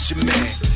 Fashion man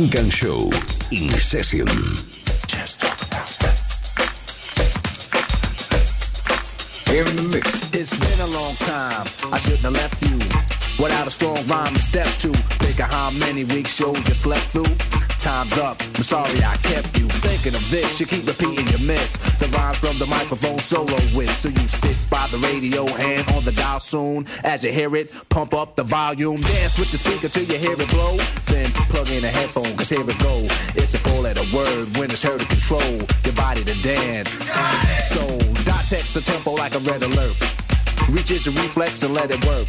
Funk and Show in session. In the mix. It's been a long time. I shouldn't have left you without a strong rhyme to step to. Think of how many week shows you slept through. Time's up. I'm sorry I kept thinking of this. You keep repeating your miss. The rhyme from the microphone solo with. So you sit by the radio, hand on the dial soon. As you hear it, pump up the volume. Dance with the speaker till you hear it blow. Then plug in a headphone, cause here it go. It's a four letter word when it's heard to control your body to dance. So dot text a tempo like a red alert. Reaches your reflex and let it work.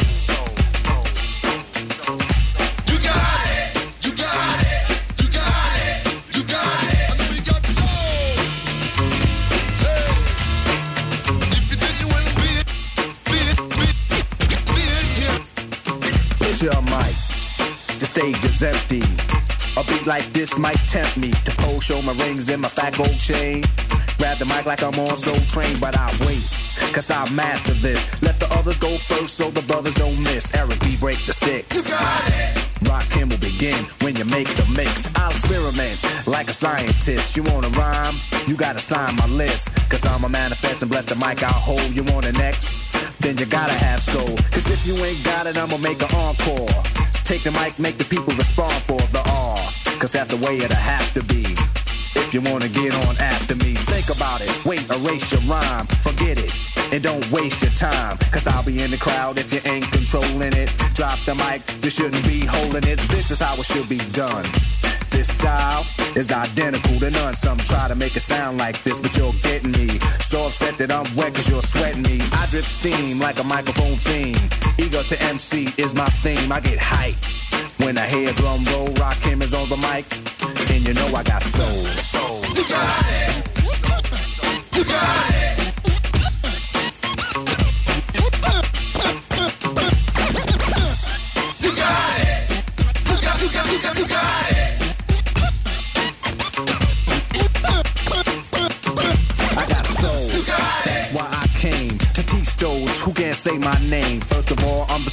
Your mic. The stage is empty. A beat like this might tempt me to pose, show my rings and my fat gold chain. Grab the mic like I'm on Soul Train, but I wait. Cause I master this. Let the others go first so the brothers don't miss. Eric B. break the sticks. You got it. Rock him will begin when you make the mix. I'll experiment like a scientist. You wanna rhyme? You gotta sign my list. Cause I'm a manifest and bless the mic I'll hold. You want the next? Then you gotta have soul. Cause if you ain't got it, I'ma make an encore. Take the mic, make the people respond for the R. Cause that's the way it'll have to be. You wanna get on after me, think about it. Wait, erase your rhyme, forget it. And don't waste your time, cause I'll be in the crowd if you ain't controlling it. Drop the mic, you shouldn't be holding it. This is how it should be done. This style is identical to none. Some try to make it sound like this, but you're getting me. So upset that I'm wet cause you're sweating me. I drip steam like a microphone theme. Ego to MC is my theme. I get hype. When I hear drum roll, Rakim is on the mic. And you know I got soul. soul. You got it. You got it.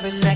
Type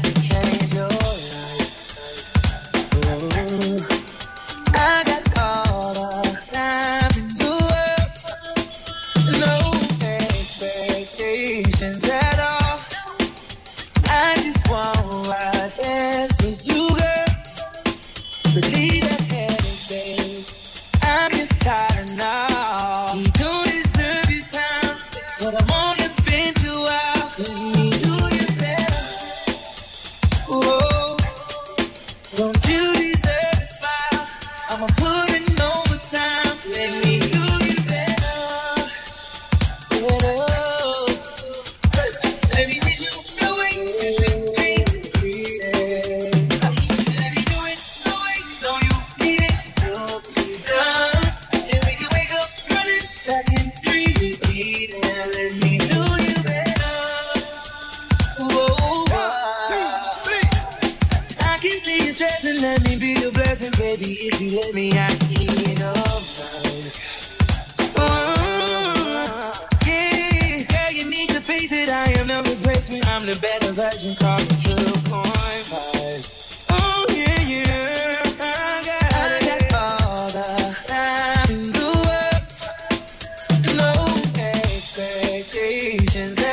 expectations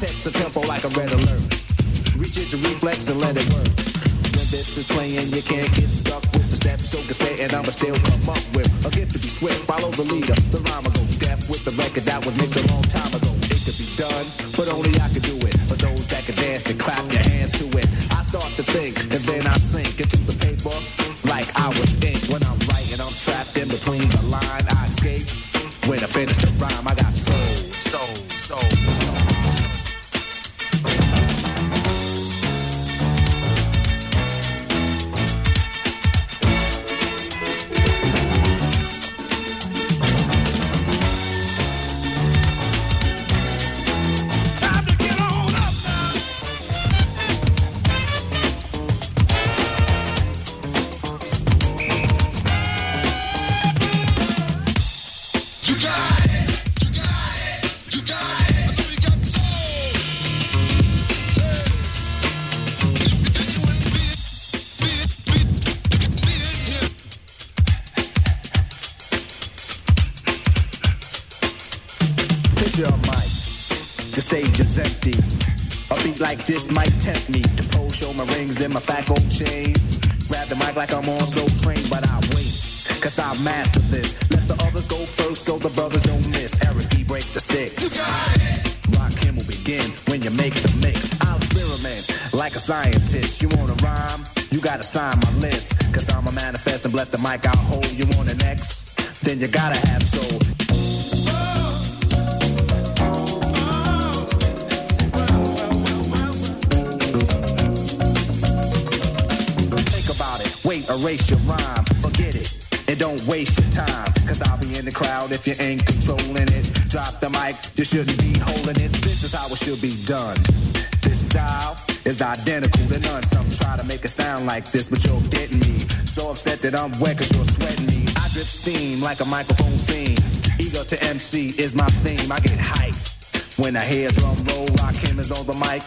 text a tempo like a red alert. Reach your reflex and let it work. When this is playing, you can't get stuck with the steps so cassette and I'ma still come up with a gift to be swift. Follow the leader, the rhyme go deaf with the record that was mixed a long time ago. It could be done, but only I could do it. For those that can dance and clap your hands to it. I start to think and then I sink into the paper like I was ink. When I'm writing, I'm trapped in between the line. I escape. When I finish bless the mic I'll hold. You on the next, Then you gotta have soul. Think about it. Wait, erase your rhyme. Forget it. And don't waste your time. Cause I'll be in the crowd if you ain't controlling it. Drop the mic, you shouldn't be holding it. This is how it should be done. This style is identical to none. Some try to make it sound like this, but you're getting me. So upset that I'm wet cause you're sweating me. I drip steam like a microphone theme. Ego to MC is my theme. I get hyped. When I hear drum roll, Rakim is on the mic.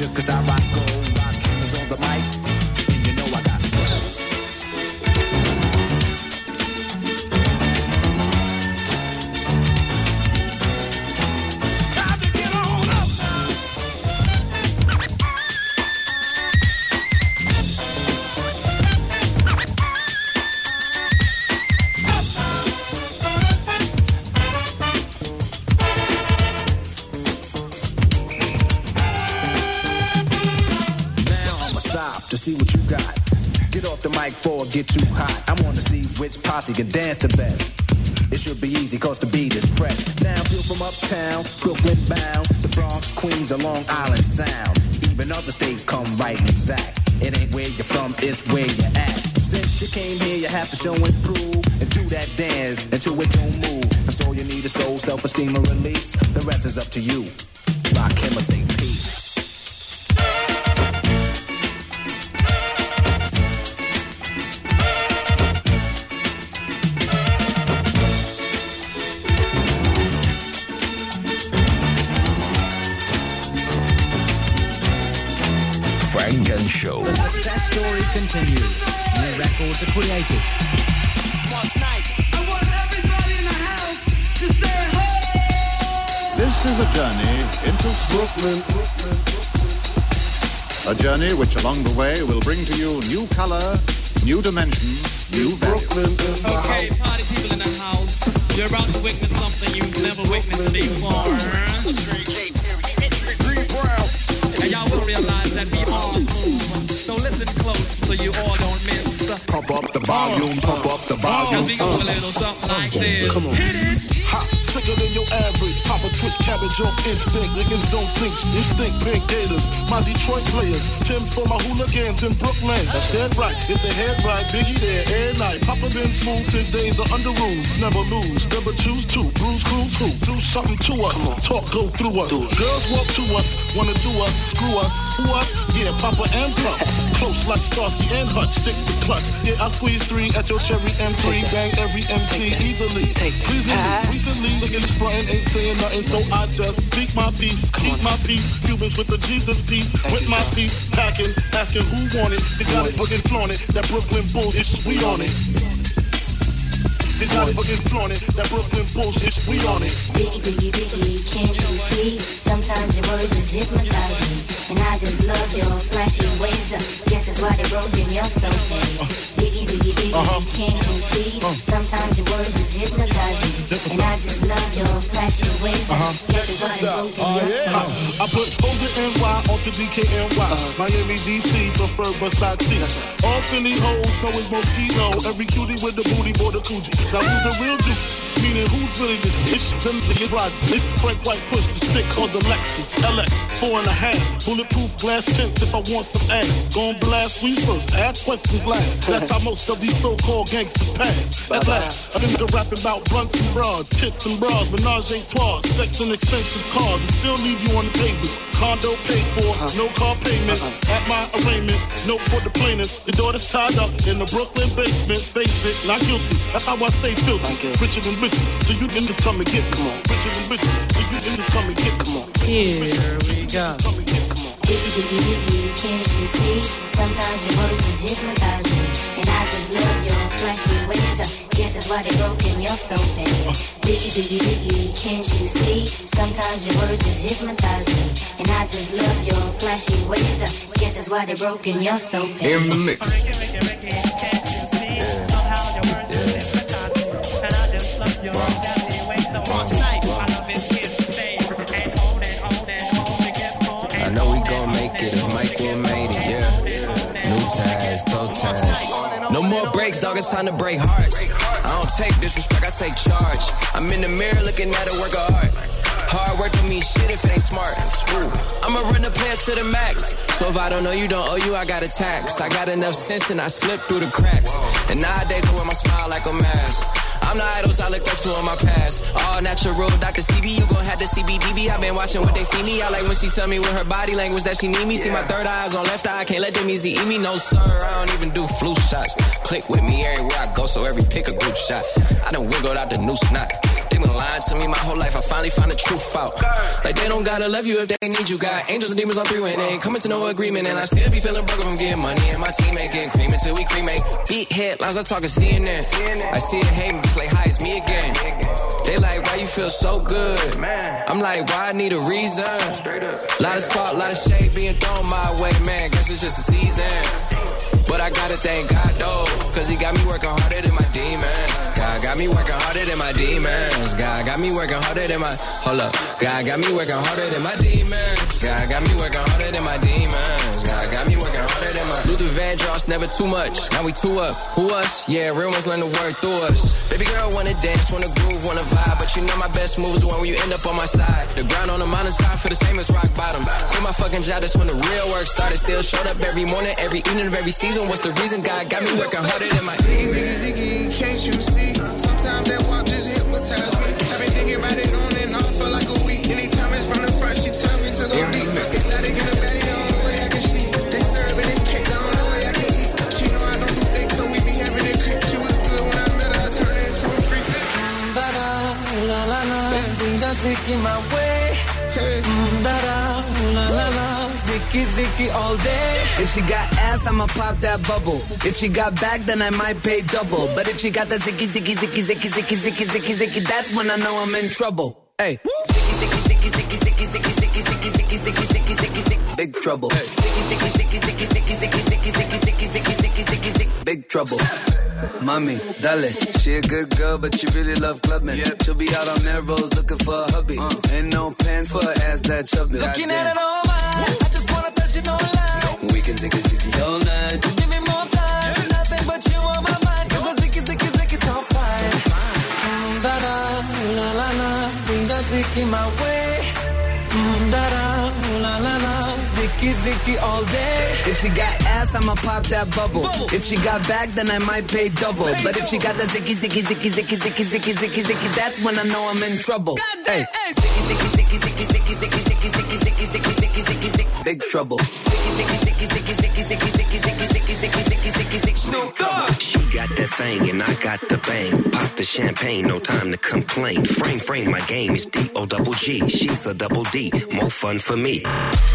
Just cause I rock gold. I wanna see which posse can dance the best. It should be easy cause the beat is fresh. Now feel from uptown, Brooklyn bound, the Bronx, Queens, or Long Island sound. Even other states come right exact. It ain't where you're from, it's where you're at. Since you came here, you have to show and prove and do that dance until it don't move. That's all you need is soul, self-esteem, and release. The rest is up to you. Rakim or continues. New records are created. This is a journey into Brooklyn. A journey which along the way will bring to you new color, new dimension, new value. Okay, party people in the house. You're about to witness something you've never witnessed before. Pump up the volume, pump up the volume. we go a little something like this. Come on. Hit it. Ha, bigger than your average. Pop a twist cabbage off instinct. Niggas don't think instinct pink gators. My Detroit players. Tim's for my hooligans in Brooklyn. That's dead right. If the head right, Biggie there every night. Papa been smooth since days of under rules. Never lose, never choose to. Bruise, cruise, who? Do something to us. Talk go through us. Girls walk to us, wanna do us, screw us, who us? Yeah, Papa and Pump. Close like Starsky and Hutch, stick to clutch. Yeah, I squeeze three at your cherry M3, bang every MC easily. Pleasingly, recently, niggas frontin' ain't saying nothing, so I just speak my piece, keep my peace. Cubans with the Jesus piece, with my piece, packing, asking who want it. They got it, fucking flaunt it. That Brooklyn bullshit, we on it. They got it, fucking flaunt it. That Brooklyn bullshit, we on it. Biggie, biggie, biggie, can't you see? Sometimes your words just hypnotize me. And I just love your flashy ways. Uh, guess that's why they broke in your soul, baby. Biggie, biggie, biggie, can't you see? Uh-huh. Sometimes your words just hypnotize me. And I just love your flashy ways. Uh-huh. Uh, guess that's why they broke in your soul. Oh, I put Oga NY onto DKNY. Uh-huh. Miami, DC, prefer Versace. All Philly hoes know it's Moschino. Every cutie with the booty, boy, the coochie. Now who's the real dude? Meaning who's really this? It's them get ride. This Frank White push the stick called the Lexus LX. Four and a half. Bulletproof glass tints if I want some ass. Gon' blast we first. Ask questions last. That's how most of these so-called gangsters pass. At last, I've been rapping about blunts and bras, tits and bras, menage a trois, sex and expensive cars, and still leave you on the pavement. Condo paid for, no car payment. At my arraignment, note for the plaintiff. The daughter's tied up in the Brooklyn basement. Face it, not guilty. That's how I stay filthy. Richer than richer, so you can just come and get me. Richer than richer, so you can just come and get me. Here we go. Biggie, biggie, biggie, can't you see? Sometimes your words just hypnotize me. And I just love your flashy ways. Uh, guess that's why they broke in your soul, baby. Biggie, biggie, biggie, can't you see? Sometimes your words just hypnotize me. And I just love your flashy ways. Uh, guess that's why they broke in your soul, baby. In the mix. Dog, it's time to break hearts. I don't take disrespect, I take charge. I'm in the mirror looking at a work of art. Hard work don't mean shit if it ain't smart. Ooh. I'ma run the play up to the max. So if I don't know you, don't owe you, I got a tax. I got enough sense and I slip through the cracks. And nowadays I wear my smile like a mask. I'm the idols I looked up to in my past. All natural, Dr. Sebi, you gon' have the CBDB. I've been watching what they feed me. I like when she tell me with her body language that she need me. See my third eye's on left eye, can't let them easy eat me. No sir, I don't even do flu shots. Click with me everywhere I go, so every pick a group shot. I done wiggled out the new snot. Been lying to me my whole life. I finally found the truth out. Like they don't gotta love you if they need you. Got angels and demons on three when they ain't coming to no agreement. And I still be feeling broke from getting money. And my teammate getting cream until we cremate. Beat headlines, I talking CNN. I see it hate me, just like, hi, it's me again. They like, why you feel so good? I'm like, why I need a reason? Lot of salt, lot of shade being thrown my way, man. Guess it's just a season. But I gotta thank God though, cause he got me working harder than my demons. God got me working harder than my demons. God got me working harder than my, hold up. God got me working harder than my demons. God got me working harder than my demons. God got me working harder Luther Vandross, never too much. Now we two up. Who us? Yeah, real ones learn to work through us. Baby girl wanna dance, wanna groove, wanna vibe. But you know my best move is the one where you end up on my side. The ground on the mountain side for the same as rock bottom. Quit my fucking job, that's when the real work started. Still showed up every morning, every evening of every season. What's the reason God got me working harder than my Ziggy, ziggy, ziggy, can't you see? Sometimes that walk just hypnotize me. I've been thinking about it on and off for like a zicky my way. Mm, Da da la la la, zicky zicky all day. If she got ass, I'ma pop that bubble. If she got back, then I might pay double. But if she got that zicky zicky zicky zicky zicky zicky zicky zicky, that's when I know I'm in trouble. Hey, zicky zicky zicky zicky zicky zicky zicky zicky zicky zicky zicky zicky zicky, big trouble. Zicky zicky zicky zicky zicky zicky zicky zicky zicky zicky zicky zicky zicky, big trouble. Mommy, dale. She a good girl, but she really love clubbing. Yep. She'll be out on Melrose looking for a hubby. Ain't no pants for her ass that chubby. Looking at it all mine, I just wanna touch it online. We can take a zicky all night. Give me more time, nothing but you on my mind. 'Cause the zicky zicky zicky so fine. Mm, Da da la la la, bring that zicky my way. Mm, da da, zicky zicky all day. If she got ass, I'ma pop that bubble. If she got back, then I might pay double. But if she got the zicky zicky zicky zicky zicky zicky zicky zicky, that's when I know I'm in trouble. Hey, zicky zicky zicky zicky zicky zicky zicky zicky zicky zicky zicky zicky zicky, big trouble. Zicky zicky zicky zicky zicky zicky zicky zicky zicky zicky zicky zicky, Snoop Dogg. She got that thing and I got the bang. Pop the champagne, no time to complain. Frame, frame, my game is D O double G. She's a double D, more fun for me.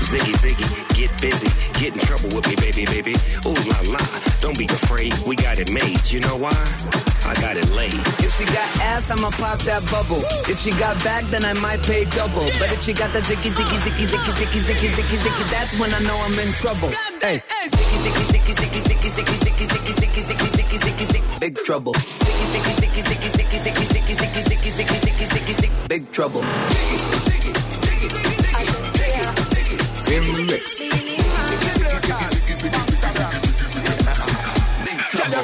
Ziggy, ziggy, get busy. Get in trouble with me, baby, baby. Ooh la la, don't be afraid. We got it made. You know why? I got it laid. If she got ass, I'ma pop that bubble. If she got back, then I might pay double. But if she got the zicky zicky zicky zicky zicky zicky zicky zicky, that's when I know I'm in trouble. Hey, zicky zicky zicky zicky big trouble. Big trouble. Girl, you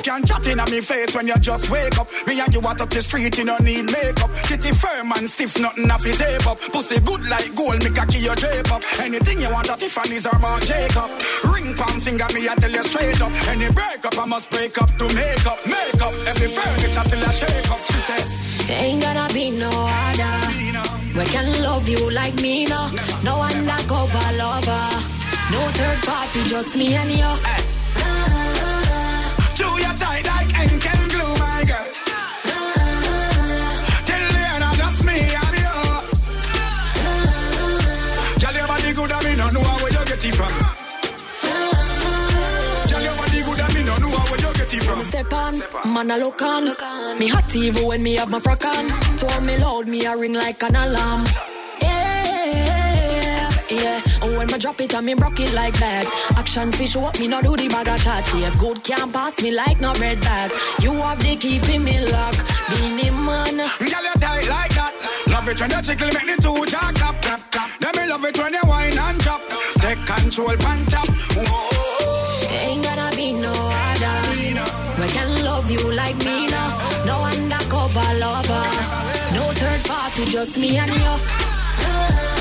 can chat in me face when you just wake up. Me and you walk up the street, you don't need makeup. Kitty firm and stiff, nothing off your tape up. Pussy good like gold, make a key your drape up. Anything you want at Tiffany's or Marc Jacob. Ring palm finger, me I tell you straight up. Any breakup, I must break up to make up. Make up, every furniture still a shake up. She said, Ain't gonna be no other. We can love you like me, no. No undercover lover. No third party, just me and you. Man, I look on. Me hot even when me have my frock on. Told me loud, me a ring like an alarm. Yeah, yeah. And when me drop it, and me broke it like that. Action fish up, me no do the bag of chat shape. Good can't pass me like no red bag. You have the key for me lock. Beenie Man. Girl, you tight like that. Love it when you tickle, make the two jack up, tap, tap. Then me love it when you whine and chop. Take control, punch chop. Whoa. Ain't gonna be no other. We can love you like me now. No undercover lover. No third party, just me and you.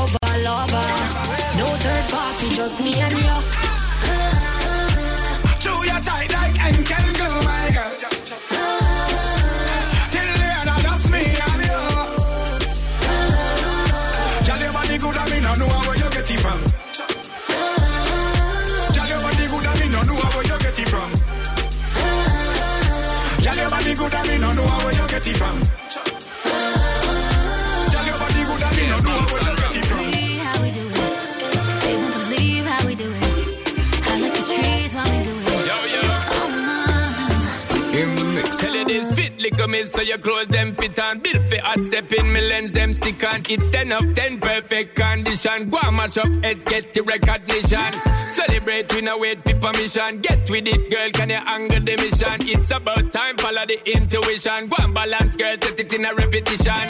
fit liquor so your clothes them fit on. Built for hot step in me lens them stick on. It's 10 of 10 perfect condition. Go and match up heads get the recognition. Celebrate we no wait for permission. Get with it girl can you anger the mission. It's about time follow the intuition. Go balance girl set it in a repetition.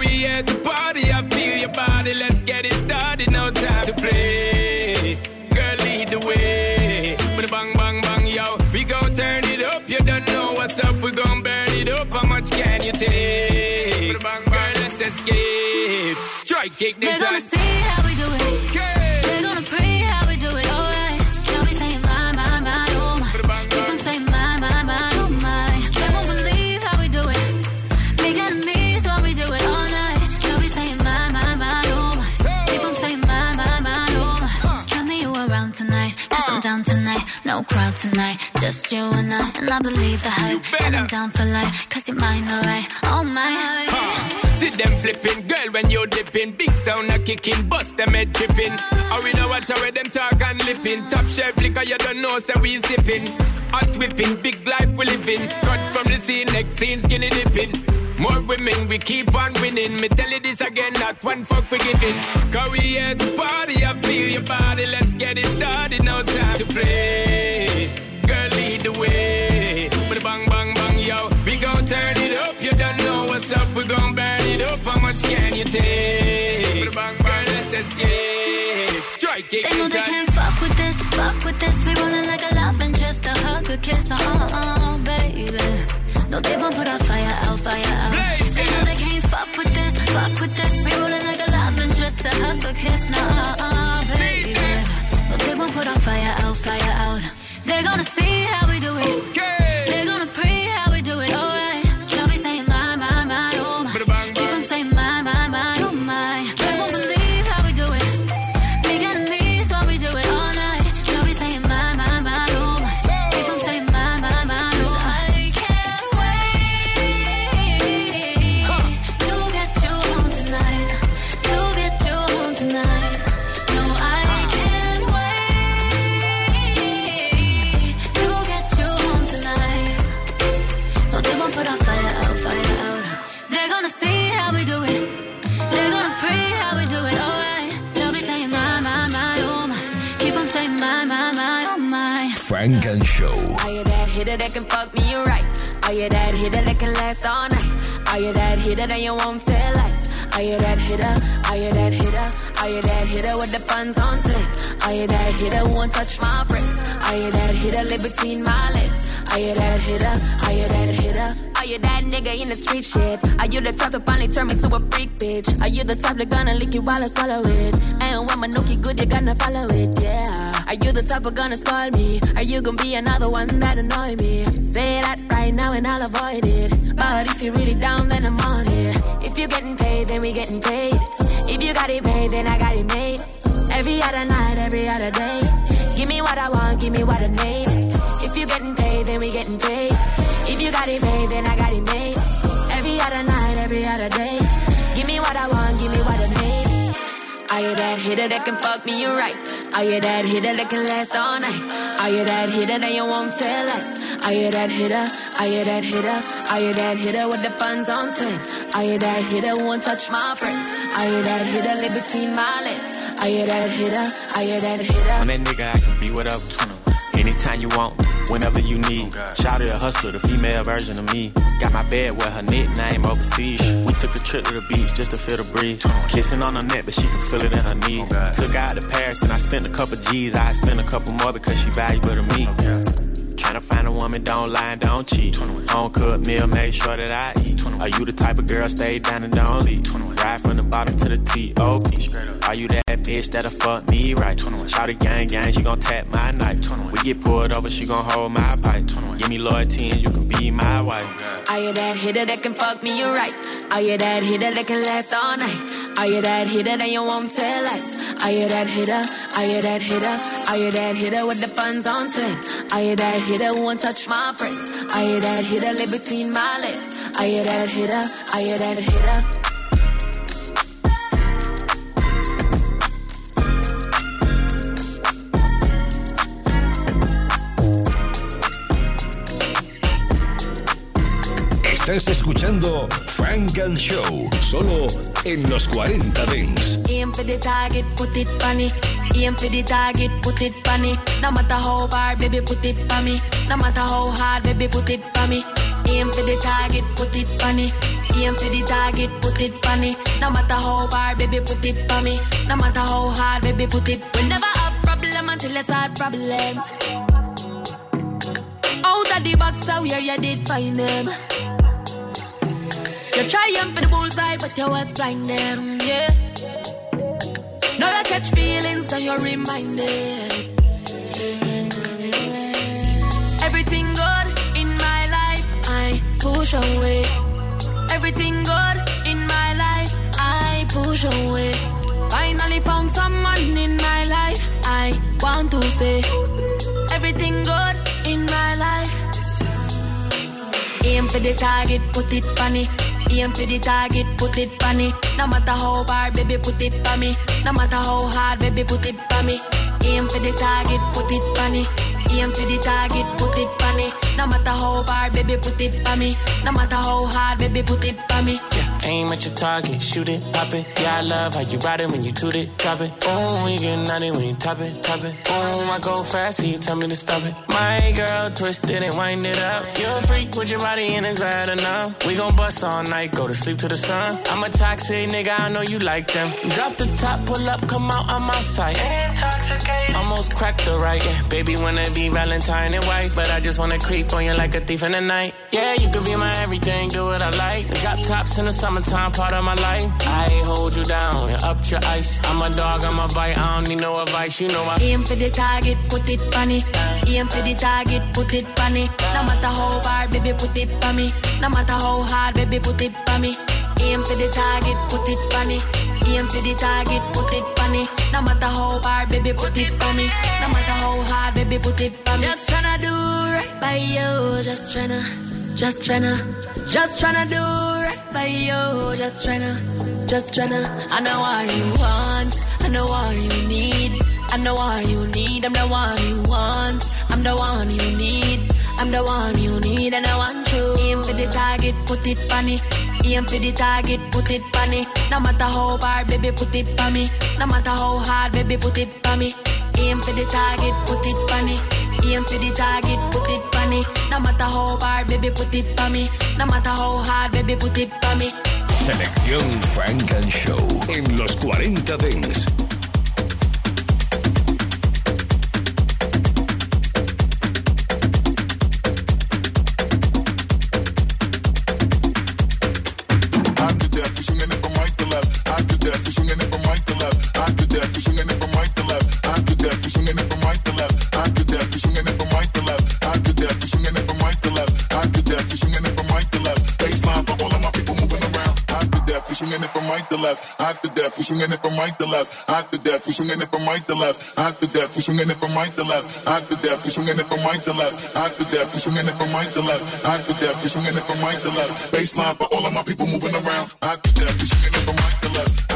We here to party I feel your body. Let's get it started no time to play. Girl lead the way. A bang bang bang yo. We gon' turn it up. You don't know what's up. We gon' it up. How much can you take? Girl, let's escape. Strike kick They're this gonna see how crowd tonight. Just you and I. And I believe the hype. And I'm down for life. Cause you're mine, alright. Oh my. See them flipping, girl, when you're dipping. Big sound a kicking, bust them head tripping. Or we know watch how them talk and lipping. Top shelf liquor, you don't know, so we sipping. Hot whipping, big life we living. Cut from the scene, next scene, skinny dipping. More women, we keep on winning. Me tell you this again, not one fuck we giving. Cause we here to party, I feel your body. Let's get it started, no time to play. Girl, lead the way. But bang, bang, bang, yo. We gon' turn it up, you don't know what's up. We gon' burn it up, how much can you take? But bang, bang, let's escape. Strike it. They know they can't fuck with this, fuck with this. We rolling like a love and just a hug, a kiss, uh uh, baby. No, they won't put our fire out, fire out. They know they can't fuck with this, fuck with this. We rolling like a love and just a hug, a kiss, nah, uh, baby. No, they won't put our fire out, fire out. They're gonna see how hitter that can fuck me right? Are you that hitter that can last all night? Are you that hitter that you won't tell lies? Are you that hitter? Are you that hitter? Are you that hitter with the funds on ten? Are you that hitter who won't touch my friends? Are you that hitter live between my legs? Are you that hitter? Are you that hitter? Are you that nigga in the street shit? Are you the type to finally turn me to a freak bitch? Are you the type that gonna lick you while I swallow it? And when my nookie good, you gonna follow it, yeah. Are you the type of gonna spoil me? Are you gonna be another one that annoy me? Say that right now and I'll avoid it. But if you're really down, then I'm on it. If you're getting paid, then we getting paid. If you got it made, then I got it made. Every other night, every other day. Give me what I want, give me what I need. If you getting paid, then we getting paid. If you got it made, then I got it made. Every other night, every other day. Give me what I want, give me what I need. Are you that hitter that can fuck me right? Are you that hitter that can last all night? Are you that hitter that you won't tell us? Are you that hitter? Are you that hitter? Are you that hitter with the funds on ten? Are you that hitter who won't touch my friends? Are you that hitter live between my legs? Are you that hitter? Are you that hitter? I'm that nigga, I can be whatever. Anytime you want, whenever you need. Shout out a hustler, the female version of me. Got my bed with her nickname overseas. We took a trip to the beach just to feel the breeze. Kissing on her neck, but she can feel it in her knees. Took her out to Paris and I spent a couple G's. I spent a couple more because she valuable to me. Tryna find a woman, don't lie and don't cheat. Home cooked meal, make sure that I eat. Are you the type of girl stay down and don't leave? Ride from the bottom to the T.O.P. Are you that bitch that'll fuck me right? Shout a gang gang, she gon' tap my knife. We get pulled over, she gon' hold my pipe. Give me loyalty and you can be my wife. Are you that hitter that can fuck me right? Are you that hitter that can last all night? Are you that hitter that you won't tell us? Are you that hitter? Are you that hitter? Are you that hitter with the funds on ten? Are you that hitter who won't touch my friends? Are you that hitter live between my legs? Are you that hitter? Are you that hitter? Estás escuchando Frank and Show, solo en los 40 Dents. Aim for the target, put it on it. Aim for the target, put it on. No matter how hard, baby, put it on me. No matter how hard, baby, put it on me. Aim for the target, put it on it. Aim for the target, put it on. No matter how hard, baby, put it on me. No matter how hard, baby, put it. We never have problem until it's hard problems. Out of the box, out where you did find them. You trying for the bullseye, but you was blinded, yeah. Now you catch feelings, now you're reminded. Everything good in my life, I push away. Everything good in my life, I push away. Finally found someone in my life, I want to stay. Everything good in my life. Aim for the target, put it it. Aim for the target, put it on it. No matter how hard, baby, put it on me. No matter how hard, baby, put it on me. Aim for the target, put it on it. Aim for the target, put it on it. No matter how hard, baby, put it by me. No matter how hard, baby, put it by me. Aim at your target, shoot it, pop it. Yeah, I love how you ride it when you toot it, drop it. Boom, when you get naughty when you top it, top it. Boom, I go fast, so you tell me to stop it. My girl, twist it and wind it up. You a freak with your body and it's bad enough. We gon' bust all night, go to sleep to the sun. I'm a toxic nigga, I know you like them. Drop the top, pull up, come out, I'm outside. Almost cracked the right, yeah. Baby, wanna be Valentine and white, but I just wanna creep on you like a thief in the night. Yeah, you could be my everything, do what I like. Drop tops in the summertime, part of my life. I hold you down and up your ice. I'm a dog, I'm a bite, I don't need no advice, you know I. Aim for the target, put it bunny. Aim for the target, put it bunny. No matter how hard, baby, put it by me. No matter how hard, baby, put it by me. Aim for the target, put it bunny. Aim for the target, put it bunny. No matter how hard, baby, put it by me. No matter how hard, baby, put it by me. Just tryna do right by you. Just tryna, just tryna, just tryna do right by you. Just tryna, just tryna. I know what you want. I know what you need. I know what you need. I'm the one you want. I'm the one you need. I'm the one you need and I want you. Aim for the target, put it bunny. Aim for the target, put it bunny. No matter how hard, baby, put it by me. No matter how hard, baby, put it by me. Aim for the target, put it bunny. Aim for the target, put it bunny. No matter how hard, baby, put it by me. No matter how hard, baby, put it by me. Selección Frank and Show en los 40 Dents. Right to left. I did that for swinging it from right to left. I did that for swinging it from right to left. I did that for swinging it from right to left. I did that for swinging it from right to left. I did that for swinging it from right to left. I did that for swinging it from right to left. Baseline for all of my people moving around. I did that for swinging it from right to left.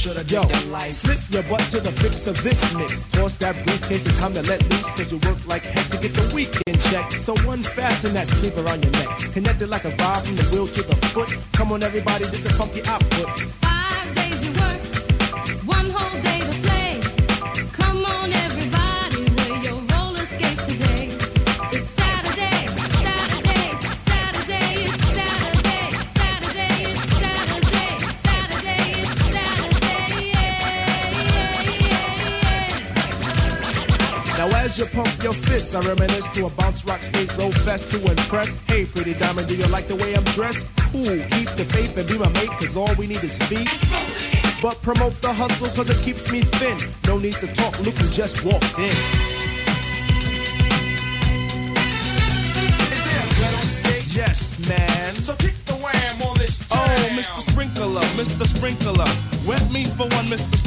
Should have Yo, slip your butt to the fix of this mix. Toss that briefcase, it's time to let loose. Cause you work like heck to get the weekend check. So unfasten that sleeper on your neck. Connected like a vibe from the wheel to the foot. Come on, everybody, get the funky output. As you pump your fists, I reminisce to a bounce rock skate roll fest to impress. Hey, pretty diamond, do you like the way I'm dressed? Cool, keep the faith and be my mate, cause all we need is feet. But promote the hustle cause it keeps me thin. No need to talk, look who just walked in. Is there a on stage? Yes, man. So kick the wham on this Oh, Mr. Sprinkler, Mr. Sprinkler. Wet me for one, Mr.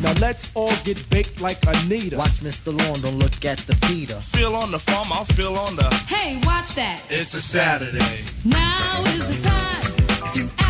Now let's all get baked like Anita. Watch Mr. Lawn, don't look at the Peter. Feel on the farm, I'll feel on the. Hey, watch that. It's a Saturday. Now is the time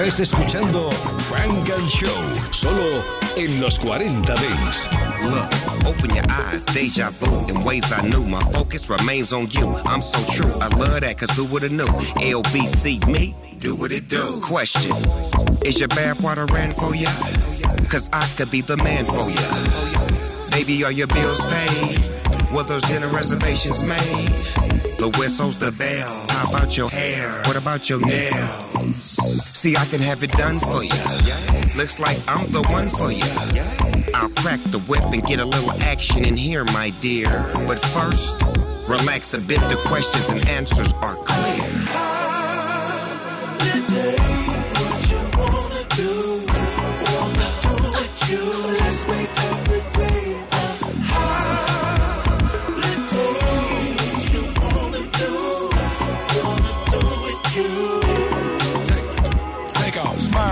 Estás escuchando Funk and Show, solo en los 40 Dance. Look, open your eyes, deja vu. In ways I knew, my focus remains on you. I'm so true, I love that, cause who would've knew? LBC, me, do what it do. Question, is your bad water ran for ya? Cause I could be the man for ya. Baby, are your bills paid? Were those dinner reservations made? The whistle's the bell. How about your hair? What about your nails? See, I can have it done for you. Looks like I'm the one for you. I'll crack the whip and get a little action in here, my dear. But first, relax a bit. The questions and answers are clear.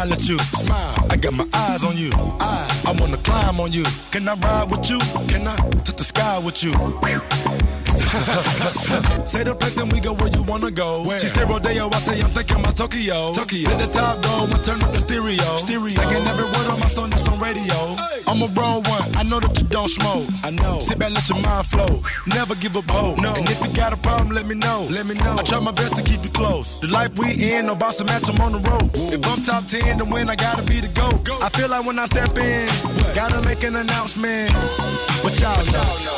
Smile at you, smile. I got my eyes on you. I, I wanna climb on you. Can I ride with you? Can I touch the sky with you? say the place and we go where you wanna go. She said Rodeo, I say I'm thinking about Tokyo. Tokyo. Let the top go, I turn up the stereo. Stereo. Singing every word on my song that's on radio. I'm a raw one, I know that you don't smoke. I know. Sit back, let your mind flow. Never give up hope. No. And if you got a problem, let me know. Let me know. I try my best to keep you close. The life we in, no boss to match, I'm on the road. If I'm top 10 to win, I gotta be the GOAT. I feel like when I step in, gotta make an announcement. But y'all know.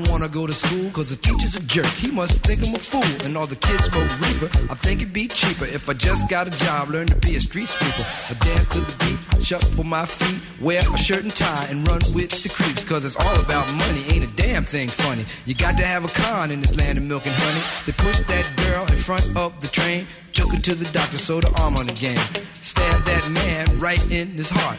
Don't wanna go to school, cause the teacher's a jerk. He must think I'm a fool. And all the kids smoke reefer. I think it'd be cheaper if I just got a job, learn to be a street sweeper. I dance to the beat, shuffle for my feet, wear a shirt and tie, and run with the creeps. Cause it's all about money, ain't a damn thing funny. You got to have a con in this land of milk and honey. They push that girl in front of the train, took her to the doctor, sewed her arm on the game. Stabbed that man right in his heart.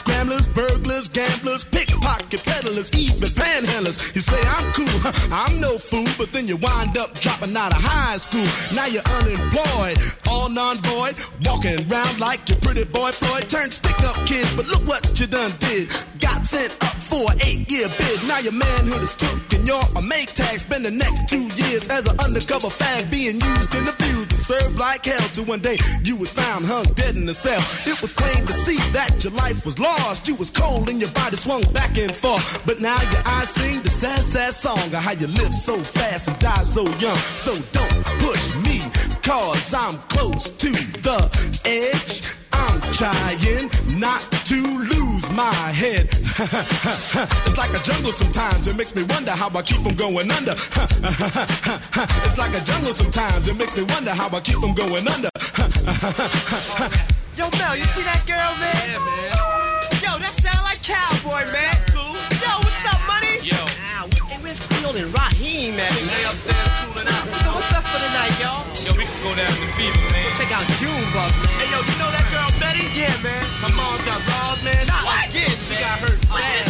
scramblers, burglars, gamblers, pickpocket peddlers, even panhandlers. You say I'm cool, I'm no fool, but then you wind up dropping out of high school. Now you're unemployed, all non-void, walking around like your pretty boy Floyd. Turned stick-up kid, but look what you done did. Got sent up for an eight-year bid. Now your manhood is took and you're a make tag. Spend the next two years as an undercover fag being used and abused to serve like hell. Till one day you was found hung dead in a cell. It was plain to see that your life was lost. You was cold and your body swung back and forth. But now your eyes sing the sad, sad song of how you live so fast and die so young. So don't push me, cause I'm close to the edge. I'm trying not to lose my head. it's like a jungle sometimes. It makes me wonder how I keep from going under. it's like a jungle sometimes. It makes me wonder how I keep from going under. Yo, Mel, you see that girl, man? Yeah, man. Where's Creole and Raheem, man? Upstairs cooling out. So what's up for the night, y'all? Yo, we can go down to fever, man. Go check out Junebug, man. Hey, yo, you know that girl Betty? Yeah, man. Her mom's got robbed, man. Not What? again, She got hurt oh, bad.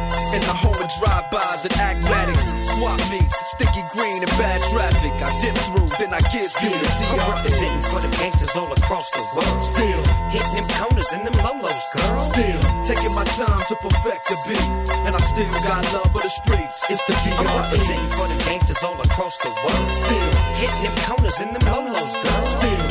In the home of drive-bys and acmatics, swap meets, sticky green and bad traffic. I dip through, then I give you the I'm DR. representing for the gangsters all across the world. Still hitting them corners and them lolos, girl. Still taking my time to perfect the beat, and I still got love for the streets. It's the I'm DR. representing for the gangsters all across the world. Still hitting them corners and them lolos, girl. Still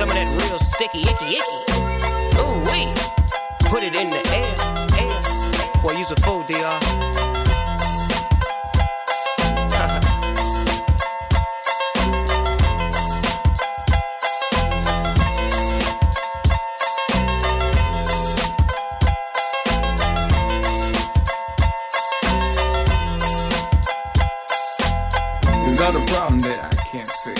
Some of that real sticky, icky, icky. Ooh wee. Put it in the air, air. Boy, use a fool, DR. Not a problem that I can't fix.